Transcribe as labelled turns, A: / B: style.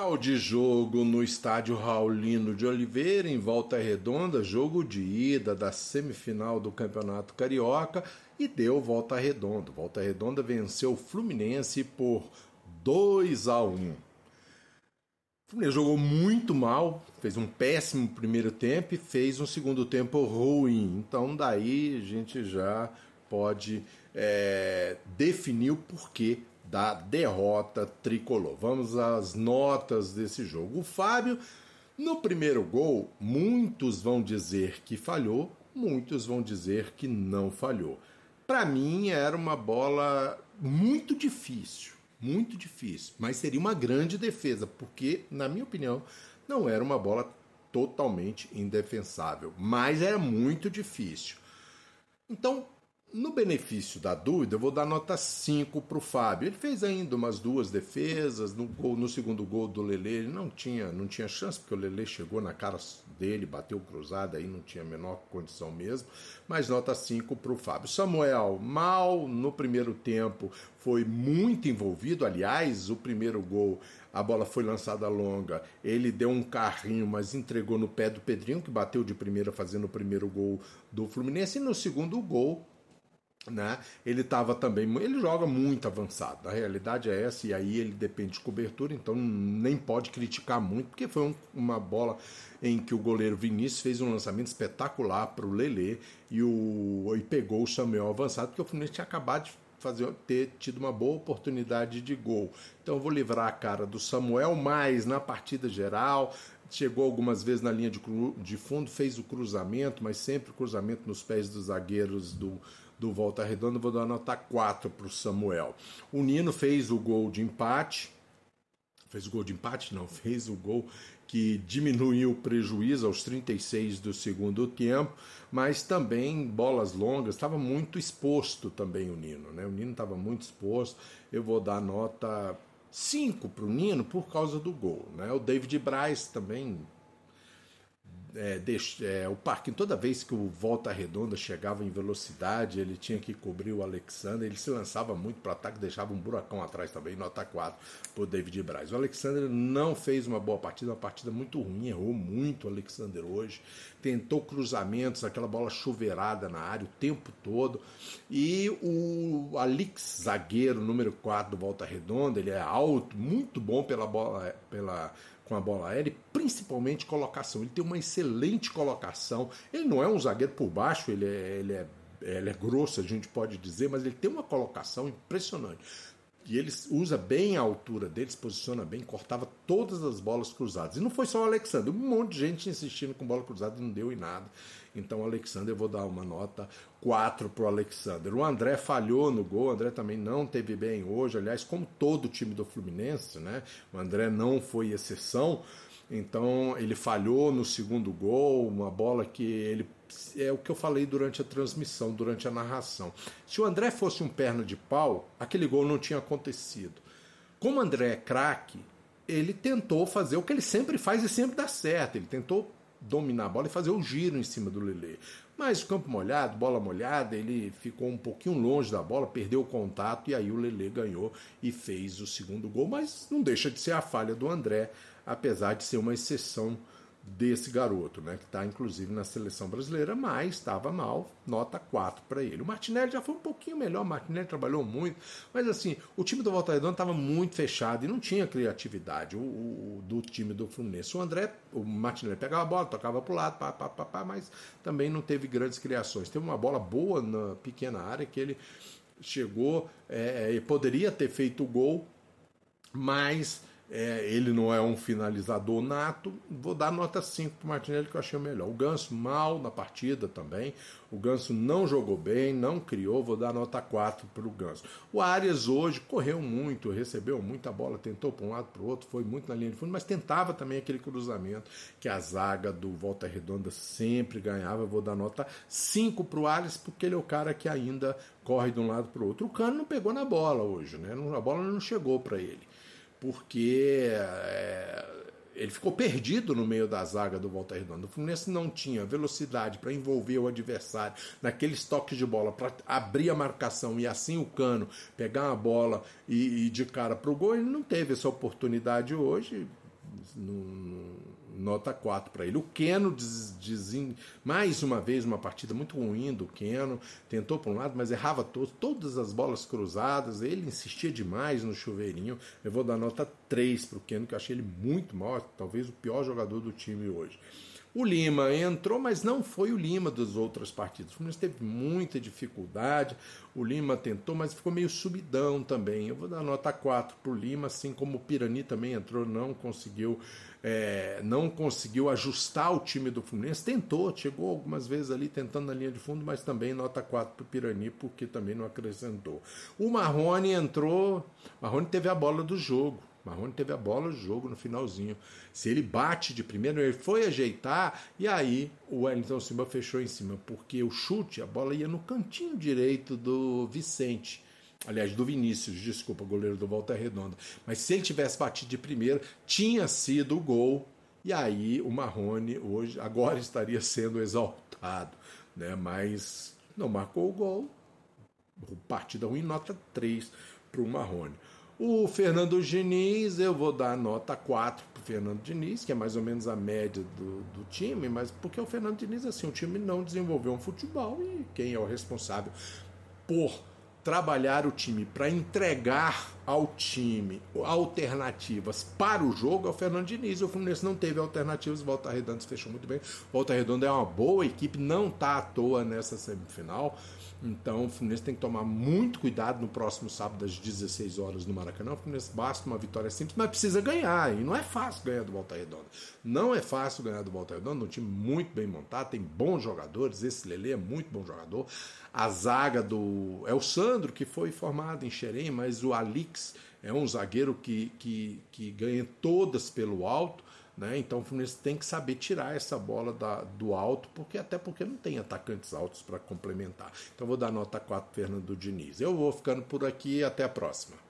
A: Final de jogo no estádio Raulino de Oliveira, em Volta Redonda, jogo de ida da semifinal do Campeonato Carioca e deu Volta Redonda. Volta Redonda venceu o Fluminense por 2 a 1. O Fluminense jogou muito mal, fez um péssimo primeiro tempo e fez um segundo tempo ruim. Então daí a gente já pode é, definir o porquê da derrota tricolor. Vamos às notas desse jogo. O Fábio, no primeiro gol, muitos vão dizer que falhou, muitos vão dizer que não falhou. Para mim, era uma bola muito difícil, muito difícil, mas seria uma grande defesa, porque, na minha opinião, não era uma bola totalmente indefensável, mas era muito difícil. Então, no benefício da dúvida, eu vou dar nota 5 para o Fábio. Ele fez ainda umas duas defesas. No, gol, no segundo gol do Lele, ele não tinha, não tinha chance, porque o Lele chegou na cara dele, bateu cruzada, aí não tinha a menor condição mesmo. Mas nota 5 para o Fábio. Samuel, mal no primeiro tempo, foi muito envolvido. Aliás, o primeiro gol, a bola foi lançada longa. Ele deu um carrinho, mas entregou no pé do Pedrinho, que bateu de primeira fazendo o primeiro gol do Fluminense. E no segundo gol, né? Ele estava também, ele joga muito avançado. A realidade é essa e aí ele depende de cobertura, então nem pode criticar muito, porque foi um, uma bola em que o goleiro Vinícius fez um lançamento espetacular para o Lele e o e pegou o Samuel avançado, porque o Fluminense tinha acabado de fazer ter tido uma boa oportunidade de gol. Então eu vou livrar a cara do Samuel, mas na partida geral chegou algumas vezes na linha de, de fundo, fez o cruzamento, mas sempre cruzamento nos pés dos zagueiros do, do Volta Redonda. Vou dar nota 4 para o Samuel. O Nino fez o gol de empate. Fez o gol de empate? Não, fez o gol que diminuiu o prejuízo aos 36 do segundo tempo, mas também bolas longas, estava muito exposto também o Nino, né? O Nino estava muito exposto. Eu vou dar nota 5 para o Nino por causa do gol. Né? O David Braz também é, é, o parque, toda vez que o Volta Redonda chegava em velocidade, ele tinha que cobrir o Alexander, ele se lançava muito para ataque, deixava um buracão atrás também, nota 4 por David Braz. O Alexander não fez uma boa partida, uma partida muito ruim, errou muito o Alexander hoje, tentou cruzamentos, aquela bola chuveirada na área o tempo todo, e o Alex, zagueiro número 4 do Volta Redonda, ele é alto, muito bom pela bola, pela com a bola aérea, principalmente colocação. Ele tem uma excelente colocação. Ele não é um zagueiro por baixo, ele é, ele é, ele é grosso, a gente pode dizer, mas ele tem uma colocação impressionante. E ele usa bem a altura dele, se posiciona bem, cortava todas as bolas cruzadas. E não foi só o Alexandre, um monte de gente insistindo com bola cruzada e não deu em nada. Então, o eu vou dar uma nota 4 para o Alexander. O André falhou no gol, o André também não teve bem hoje, aliás, como todo o time do Fluminense, né? O André não foi exceção. Então ele falhou no segundo gol, uma bola que ele é o que eu falei durante a transmissão, durante a narração. Se o André fosse um perna de pau, aquele gol não tinha acontecido. Como o André é craque, ele tentou fazer o que ele sempre faz e sempre dá certo. Ele tentou dominar a bola e fazer o giro em cima do Lele. Mas o campo molhado, bola molhada, ele ficou um pouquinho longe da bola, perdeu o contato e aí o Lele ganhou e fez o segundo gol. Mas não deixa de ser a falha do André, apesar de ser uma exceção desse garoto, né, que está inclusive na seleção brasileira, mas estava mal, nota 4 para ele. O Martinelli já foi um pouquinho melhor, o Martinelli trabalhou muito, mas assim, o time do Volta Redonda estava muito fechado e não tinha criatividade o, o, do time do Fluminense. O André, o Martinelli pegava a bola, tocava para o lado, pá, pá, pá, pá, mas também não teve grandes criações. Teve uma bola boa na pequena área que ele chegou é, e poderia ter feito o gol, mas é, ele não é um finalizador nato. Vou dar nota 5 para o Martinelli, que eu achei melhor. O Ganso mal na partida também. O Ganso não jogou bem, não criou. Vou dar nota 4 para o Ganso. O Arias hoje correu muito, recebeu muita bola, tentou para um lado para o outro, foi muito na linha de fundo, mas tentava também aquele cruzamento que a zaga do Volta Redonda sempre ganhava. Vou dar nota 5 para o Arias, porque ele é o cara que ainda corre de um lado para o outro. O Cano não pegou na bola hoje, né? A bola não chegou para ele porque é, ele ficou perdido no meio da zaga do Volta Redonda. O Fluminense não tinha velocidade para envolver o adversário naqueles toques de bola, para abrir a marcação e assim o Cano pegar a bola e, e de cara para o gol. Ele não teve essa oportunidade hoje no, nota 4 para ele. O Keno, diz, diz, mais uma vez, uma partida muito ruim do Keno. Tentou para um lado, mas errava todos, todas as bolas cruzadas. Ele insistia demais no chuveirinho. Eu vou dar nota 3 para o Keno, que eu achei ele muito mal, talvez o pior jogador do time hoje. O Lima entrou, mas não foi o Lima das outras partidas. O Fluminense teve muita dificuldade. O Lima tentou, mas ficou meio subidão também. Eu vou dar nota 4 para o Lima, assim como o Pirani também entrou, não conseguiu, é, não conseguiu ajustar o time do Fluminense. Tentou, chegou algumas vezes ali tentando na linha de fundo, mas também nota 4 para o Pirani, porque também não acrescentou. O Marrone entrou, Marrone teve a bola do jogo. Marrone teve a bola do jogo no finalzinho. Se ele bate de primeiro, ele foi ajeitar e aí o Wellington Silva fechou em cima, porque o chute, a bola ia no cantinho direito do Vicente. Aliás, do Vinícius, desculpa, goleiro do Volta Redonda. Mas se ele tivesse batido de primeiro, tinha sido o gol. E aí o Marrone hoje agora estaria sendo exaltado, né? Mas não marcou o gol. Partida ruim, nota 3 para o Marrone. O Fernando Diniz, eu vou dar nota 4 para o Fernando Diniz, que é mais ou menos a média do, do time, mas porque o Fernando Diniz, assim, o time não desenvolveu um futebol e quem é o responsável por trabalhar o time, para entregar ao time alternativas para o jogo é o Fernando Diniz. O Fluminense não teve alternativas, Volta Redonda se fechou muito bem. Volta Redonda é uma boa equipe, não está à toa nessa semifinal. Então o Fluminense tem que tomar muito cuidado no próximo sábado às 16 horas no Maracanã. O Fluminense basta uma vitória simples, mas precisa ganhar. E não é fácil ganhar do Volta Redonda. Não é fácil ganhar do Volta Redonda. Um time muito bem montado, tem bons jogadores. Esse Lele é muito bom jogador. A zaga do. É o Sandro, que foi formado em Xerém, mas o Alix é um zagueiro que, que, que ganha todas pelo alto. Né? Então o Fluminense tem que saber tirar essa bola da, do alto, porque até porque não tem atacantes altos para complementar. Então vou dar nota 4 Fernando Diniz. Eu vou ficando por aqui até a próxima.